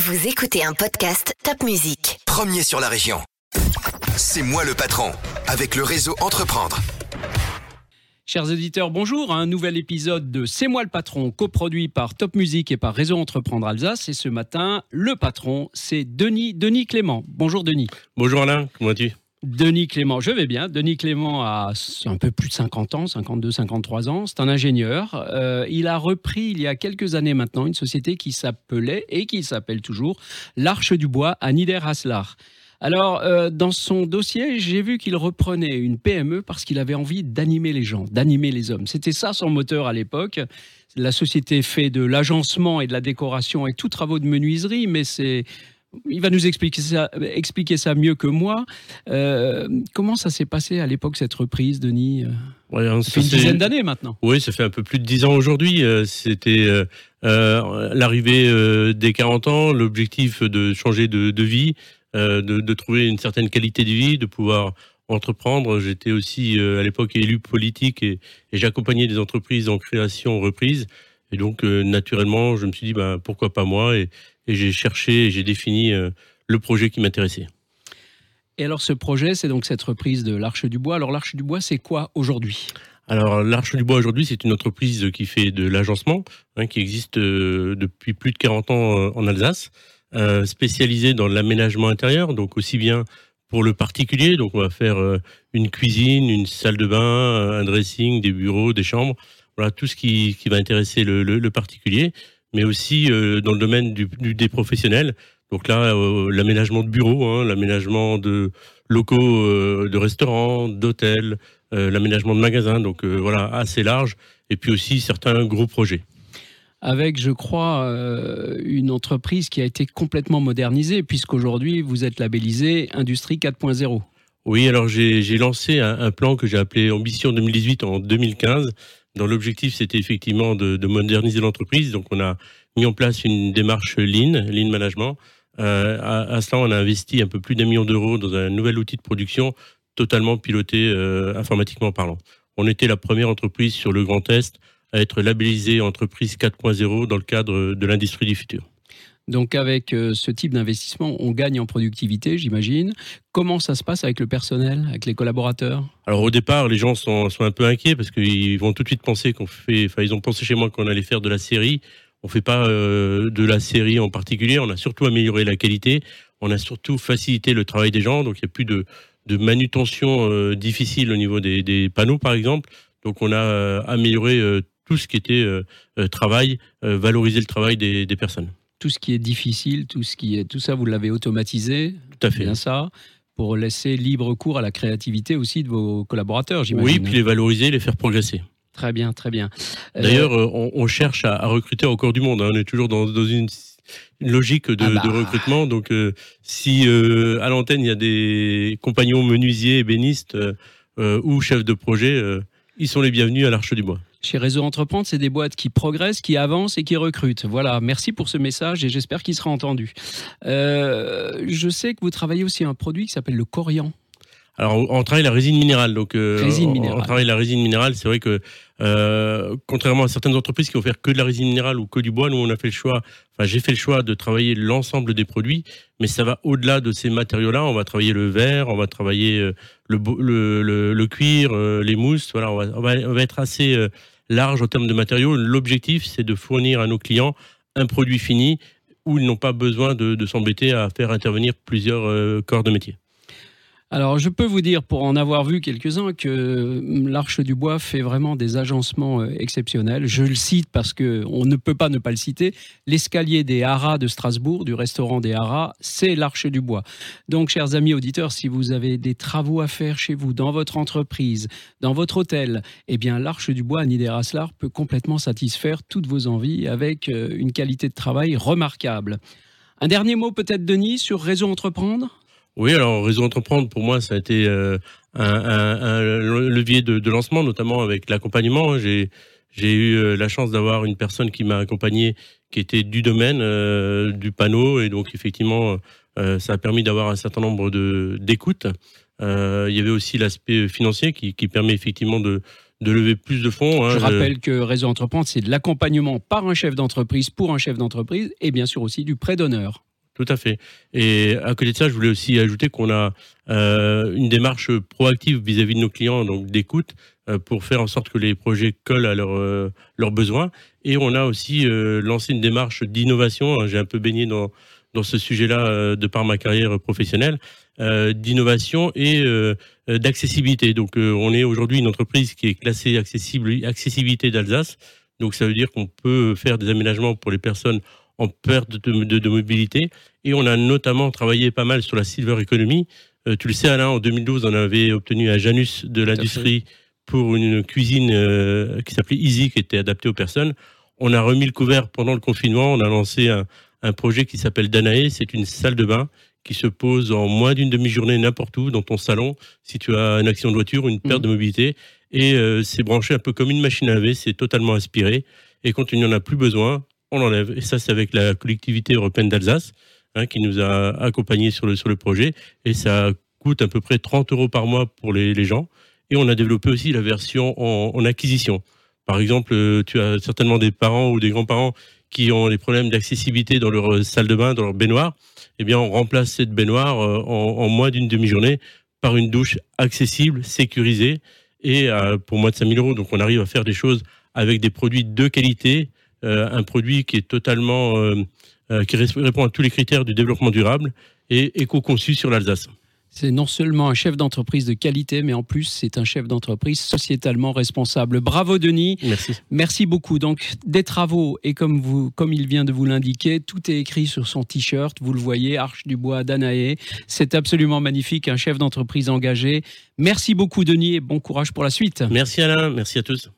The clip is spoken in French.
Vous écoutez un podcast Top Music. Premier sur la région. C'est moi le patron, avec le réseau Entreprendre. Chers auditeurs, bonjour. Un nouvel épisode de C'est moi le patron, coproduit par Top Music et par Réseau Entreprendre Alsace. Et ce matin, le patron, c'est Denis, Denis Clément. Bonjour Denis. Bonjour Alain, comment vas-tu? Denis Clément, je vais bien. Denis Clément a un peu plus de 50 ans, 52, 53 ans. C'est un ingénieur. Euh, il a repris il y a quelques années maintenant une société qui s'appelait et qui s'appelle toujours l'Arche du Bois à Niederhaslar. Alors, euh, dans son dossier, j'ai vu qu'il reprenait une PME parce qu'il avait envie d'animer les gens, d'animer les hommes. C'était ça son moteur à l'époque. La société fait de l'agencement et de la décoration et tous travaux de menuiserie, mais c'est il va nous expliquer ça, expliquer ça mieux que moi. Euh, comment ça s'est passé à l'époque, cette reprise, Denis? Ouais, Ça fait une dizaine d'années maintenant. Oui, ça fait un peu plus de dix ans aujourd'hui. Euh, c'était euh, l'arrivée des 40 ans, l'objectif de changer de, vie, de, trouver une certaine qualité de vie, de pouvoir entreprendre. J'étais aussi à l'époque élu politique et, et j'accompagnais des entreprises en création, reprise. Et donc, naturellement, je me suis dit, ben, pourquoi pas moi? Et, et j'ai cherché et j'ai défini euh, le projet qui m'intéressait. Et alors ce projet, c'est donc cette reprise de l'Arche du Bois. Alors l'Arche du Bois, c'est quoi aujourd'hui? Alors, l'Arche du Bois aujourd'hui, c'est une entreprise qui fait de l'agencement, hein, qui existe euh, depuis plus de 40 ans euh, en Alsace, spécialisée dans l'aménagement intérieur, donc aussi bien pour le particulier, donc on va faire une cuisine, une salle de bain, un dressing, des bureaux, des chambres, voilà tout ce qui, qui va intéresser le, le particulier, mais aussi euh, dans le domaine du, des professionnels. Donc là, euh, l'aménagement de bureaux, hein, l'aménagement de locaux euh, de restaurants, d'hôtels, l'aménagement de magasins, donc voilà, assez large, et puis aussi certains gros projets avec, je crois, une entreprise qui a été complètement modernisée, puisqu'aujourd'hui, vous êtes labellisé Industrie 4.0. Oui, alors j'ai lancé un, un, plan que j'ai appelé Ambition 2018 en 2015, dans l'objectif, c'était effectivement de, moderniser l'entreprise. Donc, on a mis en place une démarche Lean, Lean Management. Euh, à, cela, on a investi un peu plus d'un million d'euros dans un nouvel outil de production totalement piloté euh, informatiquement parlant. On était la première entreprise sur le Grand Est à être labellisée entreprise 4.0 dans le cadre de l'industrie du futur. Donc avec euh, ce type d'investissement, on gagne en productivité, j'imagine. Comment ça se passe avec le personnel, avec les collaborateurs? Alors au départ, les gens sont, un peu inquiets parce qu'ils vont tout de suite penser qu'on fait, enfin ils ont pensé chez moi qu'on allait faire de la série. On fait pas euh, de la série en particulier. On a surtout amélioré la qualité. On a surtout facilité le travail des gens. Donc il n'y a plus de, manutention euh, difficile au niveau des, panneaux, par exemple. Donc on a amélioré tout ce qui était travail, valoriser le travail des personnes tout ce qui est difficile, tout ce qui est tout ça, vous l'avez automatisé. Tout à fait. Bien ça. Pour laisser libre cours à la créativité aussi de vos collaborateurs, j'imagine. Oui, puis les valoriser, les faire progresser. Très bien, très bien. Euh, D'ailleurs, euh, on, cherche à, recruter encore du monde. Hein. On est toujours dans, une, logique de, ah bah. recrutement. Donc, euh, si à l'antenne, il y a des compagnons menuisiers, ébénistes ou chefs de projet, ils sont les bienvenus à l'Arche du Bois. Chez Réseau Entreprendre, c'est des boîtes qui progressent, qui avancent et qui recrutent. Voilà, merci pour ce message et j'espère qu'il sera entendu. Euh, je sais que vous travaillez aussi un produit qui s'appelle le corian. Alors, on travaille la résine minérale. Donc, euh, résine minérale. on travaille la résine minérale. C'est vrai que, euh, contrairement à certaines entreprises qui vont faire que de la résine minérale ou que du bois, nous, on a fait le choix. Enfin, j'ai fait le choix de travailler l'ensemble des produits, mais ça va au-delà de ces matériaux-là. On va travailler le verre, on va travailler euh, le, le, le, cuir, les mousses. Voilà, on va, on va, on va être assez large en termes de matériaux. L'objectif, c'est de fournir à nos clients un produit fini où ils n'ont pas besoin de, de s'embêter à faire intervenir plusieurs corps de métier. Alors, je peux vous dire, pour en avoir vu quelques-uns, que hum, l'Arche du Bois fait vraiment des agencements euh, exceptionnels. Je le cite parce que on ne peut pas ne pas le citer. L'escalier des Haras de Strasbourg, du restaurant des Haras, c'est l'Arche du Bois. Donc, chers amis auditeurs, si vous avez des travaux à faire chez vous, dans votre entreprise, dans votre hôtel, eh bien, l'Arche du Bois à Niederaslar peut complètement satisfaire toutes vos envies avec euh, une qualité de travail remarquable. Un dernier mot peut-être, Denis, sur Réseau Entreprendre? Oui, alors Réseau Entreprendre, pour moi, ça a été euh, un, levier de, lancement, notamment avec l'accompagnement. J'ai j'ai eu euh, la chance d'avoir une personne qui m'a accompagné, qui était du domaine euh, du panneau, et donc effectivement, ça a permis d'avoir un certain nombre d'écoutes. il y avait aussi l'aspect financier qui, qui permet effectivement de de lever plus de fonds. Hein, je rappelle que Réseau Entreprendre, c'est de l'accompagnement par un chef d'entreprise pour un chef d'entreprise et bien sûr aussi du prêt d'honneur. Tout à fait. Et à côté de ça, je voulais aussi ajouter qu'on a euh, une démarche proactive vis-à-vis de nos clients, donc d'écoute, euh, pour faire en sorte que les projets collent à leurs euh, besoins. Et on a aussi lancé une démarche d'innovation. J'ai un peu baigné dans ce sujet-là de par ma carrière professionnelle, d'innovation et d'accessibilité. Donc, on est aujourd'hui une entreprise qui est classée accessibilité d'Alsace. Donc, ça veut dire qu'on peut faire des aménagements pour les personnes en perte de, de, mobilité. Et on a notamment travaillé pas mal sur la silver economy. Euh, tu le sais, Alain, en 2012, on avait obtenu un Janus de l'industrie pour une cuisine euh, qui s'appelait Easy, qui était adaptée aux personnes. On a remis le couvert pendant le confinement. On a lancé un, un projet qui s'appelle Danae. C'est une salle de bain qui se pose en moins d'une demi-journée n'importe où, dans ton salon, si tu as une accident de voiture ou une perte mmh. de mobilité. Et euh, c'est branché un peu comme une machine à laver, c'est totalement aspiré. Et quand il n'y en a plus besoin, on l'enlève. Et ça, c'est avec la collectivité européenne d'Alsace hein, qui nous a accompagnés sur le, sur le projet. Et ça coûte à peu près 30 euros par mois pour les, les gens. Et on a développé aussi la version en, acquisition. Par exemple, euh, tu as certainement des parents ou des grands-parents qui ont des problèmes d'accessibilité dans leur salle de bain, dans leur baignoire. Eh bien, on remplace cette baignoire euh, en, en moins d'une demi-journée par une douche accessible, sécurisée et pour moins de 5000 euros. Donc, on arrive à faire des choses avec des produits de qualité, euh, un produit qui est totalement euh, euh, qui répond à tous les critères du développement durable et éco-conçu sur l'Alsace. C'est non seulement un chef d'entreprise de qualité, mais en plus, c'est un chef d'entreprise sociétalement responsable. Bravo, Denis. Merci. Merci beaucoup. Donc, des travaux, et comme, vous, comme il vient de vous l'indiquer, tout est écrit sur son t-shirt. Vous le voyez, Arche du Bois, Danae. C'est absolument magnifique, un chef d'entreprise engagé. Merci beaucoup, Denis, et bon courage pour la suite. Merci, Alain. Merci à tous.